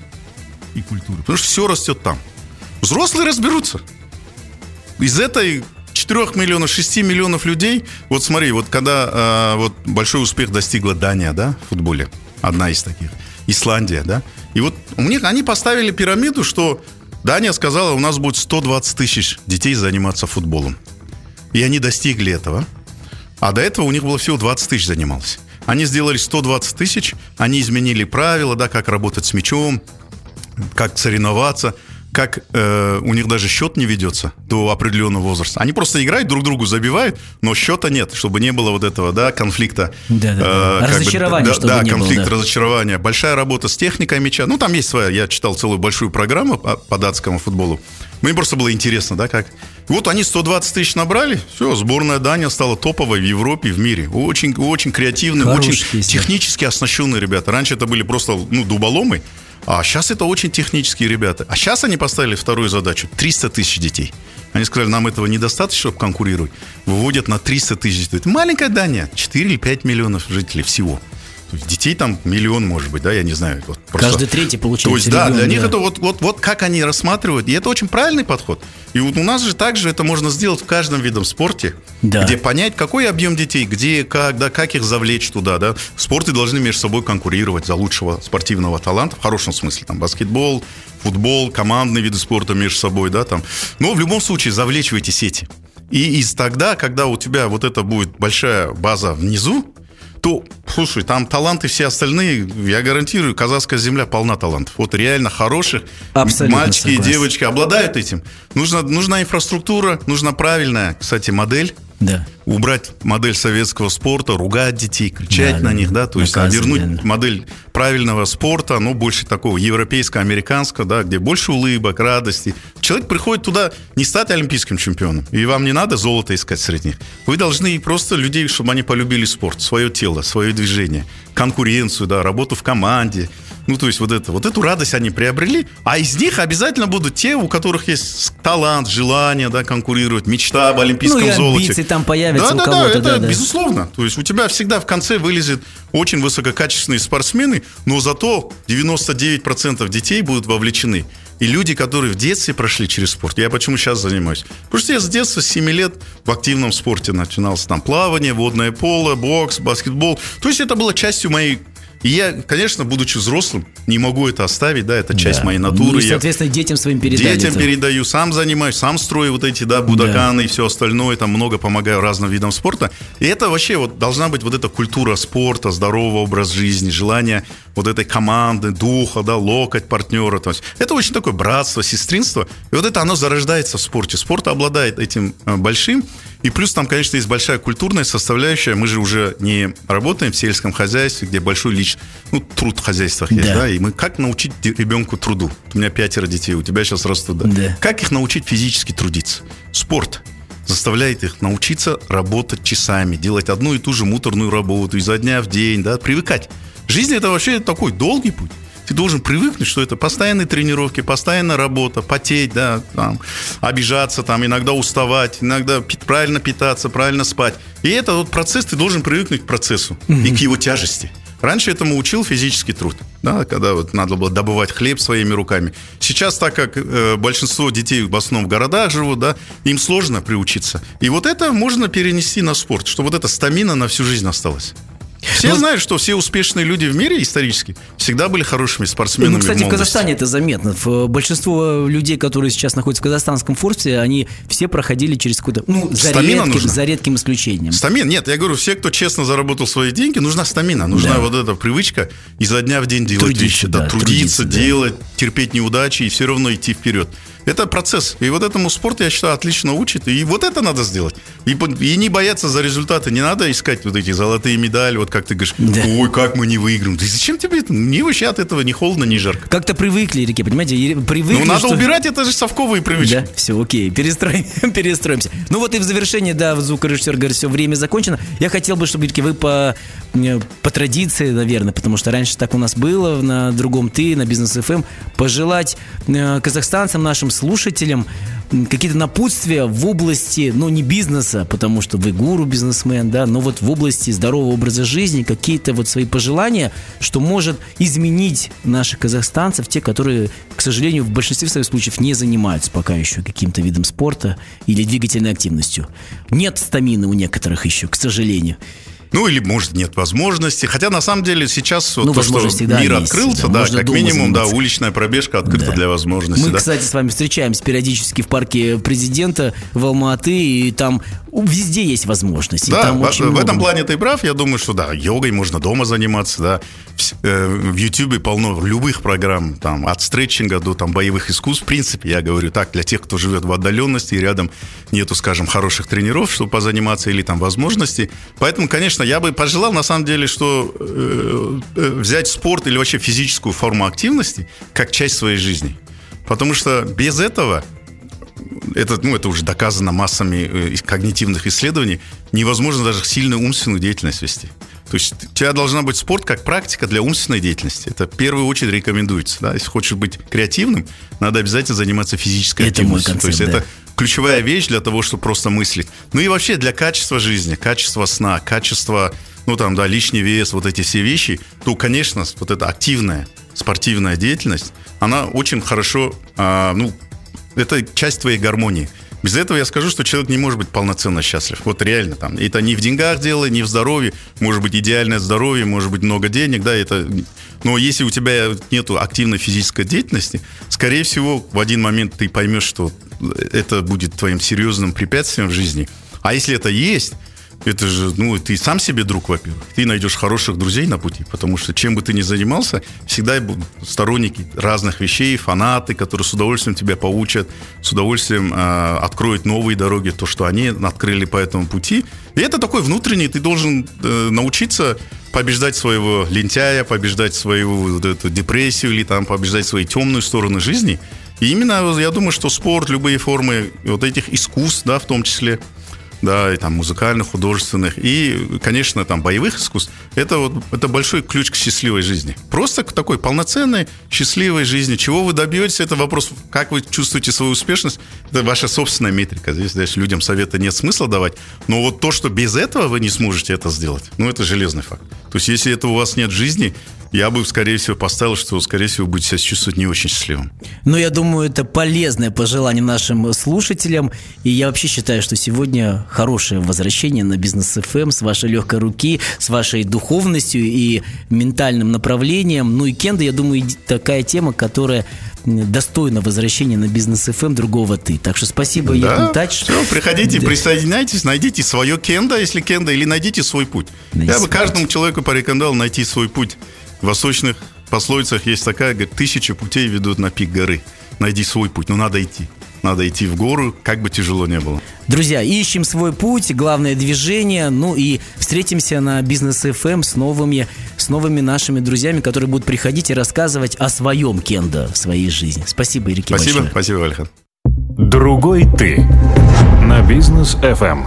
и культуры. Потому что все растет там. Взрослые разберутся. Из этой 4 миллионов, 6 миллионов людей, вот смотри, вот когда э, вот большой успех достигла Дания, да, в футболе, одна из таких, Исландия, да, и вот них они поставили пирамиду, что Дания сказала, у нас будет 120 тысяч детей заниматься футболом. И они достигли этого. А до этого у них было всего 20 тысяч занималось. Они сделали 120 тысяч, они изменили правила, да, как работать с мячом, как соревноваться, как э, у них даже счет не ведется до определенного возраста. Они просто играют, друг другу забивают, но счета нет, чтобы не было вот этого, да, конфликта. Да, да, да. Э, разочарования, бы, да, не конфликт, было, да. разочарования. Большая работа с техникой мяча. Ну, там есть своя, я читал целую большую программу по, по датскому футболу. Мне просто было интересно, да, как. Вот они 120 тысяч набрали, все, сборная Дания стала топовой в Европе, в мире. Очень, очень креативные, очень технически оснащенные ребята. Раньше это были просто, ну, дуболомы, а сейчас это очень технические ребята. А сейчас они поставили вторую задачу. 300 тысяч детей. Они сказали, нам этого недостаточно, чтобы конкурировать. Выводят на 300 тысяч. Это маленькая Дания. 4 или 5 миллионов жителей всего. Детей там миллион, может быть, да, я не знаю. Вот просто... Каждый третий получается. То есть, да, для да. них это вот, вот, вот как они рассматривают. И это очень правильный подход. И вот у нас же также это можно сделать в каждом видом спорте, да. где понять, какой объем детей, где, как, да, как их завлечь туда, да. Спорты должны между собой конкурировать за лучшего спортивного таланта, в хорошем смысле, там, баскетбол, футбол, командные виды спорта между собой, да, там. Но в любом случае завлечь в эти сети. И из тогда, когда у тебя вот это будет большая база внизу, то, слушай, там таланты все остальные, я гарантирую, казахская земля полна талантов. Вот реально хороших Абсолютно мальчики согласен. и девочки обладают этим. Нужна, нужна инфраструктура, нужна правильная, кстати, модель да. Убрать модель советского спорта, ругать детей, кричать да, на них, да, то есть а вернуть да. модель правильного спорта, но больше такого европейско-американского, да, где больше улыбок, радости. Человек приходит туда не стать олимпийским чемпионом, и вам не надо золото искать среди них. Вы должны просто людей, чтобы они полюбили спорт, свое тело, свое движение, конкуренцию, да, работу в команде, ну, то есть вот это, вот эту радость они приобрели, а из них обязательно будут те, у которых есть талант, желание, да, конкурировать, мечта об олимпийском ну, и золоте. там появятся да, у да, кого-то. Да, это да, безусловно. То есть у тебя всегда в конце вылезет очень высококачественные спортсмены, но зато 99% детей будут вовлечены. И люди, которые в детстве прошли через спорт, я почему сейчас занимаюсь? Потому что я с детства, с 7 лет в активном спорте начинался. Там плавание, водное поло, бокс, баскетбол. То есть это было частью моей И я, конечно, будучи взрослым, не могу это оставить, да, это часть да. моей натуры. Ну, и, соответственно, я детям своим передаю. Детям это. передаю, сам занимаюсь, сам строю вот эти, да, будаканы да. и все остальное, там много помогаю разным видам спорта. И это вообще вот должна быть вот эта культура спорта, здоровый образ жизни, желание вот этой команды, духа, да, локоть партнера. То есть это очень такое братство, сестринство. И вот это оно зарождается в спорте. Спорт обладает этим э, большим. И плюс там, конечно, есть большая культурная составляющая. Мы же уже не работаем в сельском хозяйстве, где большой лич, ну, труд в хозяйствах есть, да. да, и мы как научить ребенку труду? У меня пятеро детей, у тебя сейчас растут, да. да. Как их научить физически трудиться? Спорт заставляет их научиться работать часами, делать одну и ту же муторную работу изо дня в день, да, привыкать. Жизнь это вообще такой долгий путь. Ты должен привыкнуть, что это постоянные тренировки, постоянная работа, потеть, да, там, обижаться, там, иногда уставать, иногда пи- правильно питаться, правильно спать. И это вот процесс, ты должен привыкнуть к процессу mm-hmm. и к его тяжести. Раньше этому учил физический труд, да, когда вот надо было добывать хлеб своими руками. Сейчас, так как э, большинство детей в основном в городах живут, да, им сложно приучиться. И вот это можно перенести на спорт, чтобы вот эта стамина на всю жизнь осталась. Все ну, знают, что все успешные люди в мире исторически всегда были хорошими спортсменами. Ну, кстати, в, в Казахстане это заметно. Большинство людей, которые сейчас находятся в казахстанском форсе, они все проходили через какой-то, ну, за редким, за редким исключением. Стамин, нет, я говорю, все, кто честно заработал свои деньги, нужна стамина, нужна да. вот эта привычка изо дня в день делать трудиться, вещи, да, да, трудиться, трудиться, делать, да. терпеть неудачи и все равно идти вперед. Это процесс. И вот этому спорт, я считаю, отлично учит. И вот это надо сделать. И, и не бояться за результаты. Не надо искать вот эти золотые медали, вот как ты говоришь, да. ой, как мы не выиграем. Да зачем тебе это? Мне вообще от этого ни холодно, ни жарко. Как-то привыкли, Реки, понимаете? Привыкли, ну, надо что... убирать, это же совковые привычки. Да, все, окей, перестроим, перестроимся. Ну вот и в завершении, да, звукорежиссер говорит, все, время закончено. Я хотел бы, чтобы, Реки, вы по, по традиции, наверное, потому что раньше так у нас было, на другом ты, на бизнес FM, эм, пожелать э, казахстанцам нашим слушателям какие-то напутствия в области, ну, не бизнеса, потому что вы гуру, бизнесмен, да, но вот в области здорового образа жизни какие-то вот свои пожелания, что может изменить наших казахстанцев, те, которые, к сожалению, в большинстве своих случаев не занимаются пока еще каким-то видом спорта или двигательной активностью. Нет стамины у некоторых еще, к сожалению. Ну, или, может, нет возможности. Хотя, на самом деле, сейчас ну, вот то, что мир есть, открылся, да, да как минимум, заниматься. да, уличная пробежка открыта да. для возможности. Мы, да. кстати, с вами встречаемся периодически в парке президента в Алматы, и там везде есть возможности. Да, в, в этом плане ты прав. Я думаю, что да, йогой можно дома заниматься, да. В, э, в YouTube полно любых программ, там, от стретчинга до там боевых искусств. В принципе, я говорю так, для тех, кто живет в отдаленности и рядом нету, скажем, хороших тренеров, чтобы позаниматься или там возможностей. Поэтому, конечно, я бы пожелал, на самом деле, что э, э, взять спорт или вообще физическую форму активности как часть своей жизни. Потому что без этого это, ну, это уже доказано массами э, когнитивных исследований, невозможно даже сильную умственную деятельность вести. То есть у тебя должна быть спорт как практика для умственной деятельности. Это в первую очередь рекомендуется. Да? Если хочешь быть креативным, надо обязательно заниматься физической это активностью. Концепт, То есть да. это ключевая вещь для того, чтобы просто мыслить. Ну и вообще для качества жизни, качества сна, качества, ну там, да, лишний вес, вот эти все вещи, то, конечно, вот эта активная спортивная деятельность, она очень хорошо, а, ну, это часть твоей гармонии. Без этого я скажу, что человек не может быть полноценно счастлив. Вот реально там. Это не в деньгах дело, не в здоровье. Может быть, идеальное здоровье, может быть, много денег, да, это... Но если у тебя нет активной физической деятельности, скорее всего, в один момент ты поймешь, что это будет твоим серьезным препятствием в жизни. А если это есть, это же, ну, ты сам себе друг, во-первых. Ты найдешь хороших друзей на пути, потому что чем бы ты ни занимался, всегда будут сторонники разных вещей, фанаты, которые с удовольствием тебя поучат, с удовольствием э, откроют новые дороги, то, что они открыли по этому пути. И это такой внутренний, ты должен э, научиться побеждать своего лентяя, побеждать свою вот эту депрессию или там побеждать свои темные стороны жизни. И именно я думаю, что спорт, любые формы вот этих искусств, да, в том числе, да, и там музыкальных, художественных, и, конечно, там боевых искусств, это вот это большой ключ к счастливой жизни. Просто к такой полноценной, счастливой жизни. Чего вы добьетесь, это вопрос, как вы чувствуете свою успешность, это ваша собственная метрика. Здесь дальше людям совета нет смысла давать, но вот то, что без этого вы не сможете это сделать, ну, это железный факт. То есть, если этого у вас нет в жизни, я бы, скорее всего, поставил, что, скорее всего, будете себя чувствовать не очень счастливым. Но я думаю, это полезное пожелание нашим слушателям. И я вообще считаю, что сегодня хорошее возвращение на бизнес FM с вашей легкой руки, с вашей духовностью и ментальным направлением. Ну и Кенда, я думаю, такая тема, которая достойна возвращения на бизнес FM другого ты. Так что спасибо, Да, Тач. все, приходите, Да. присоединяйтесь, найдите свое кенда, если кенда, или найдите свой путь. Найдите Я бы каждому человеку порекомендовал найти свой путь. В восточных пословицах есть такая, говорит, тысячи путей ведут на пик горы. Найди свой путь, но надо идти. Надо идти в гору, как бы тяжело не было. Друзья, ищем свой путь, главное движение, ну и встретимся на Бизнес FM с новыми, с новыми нашими друзьями, которые будут приходить и рассказывать о своем кендо в своей жизни. Спасибо, Ирике, Спасибо, большое. спасибо, Альхан. Другой ты на бизнес FM.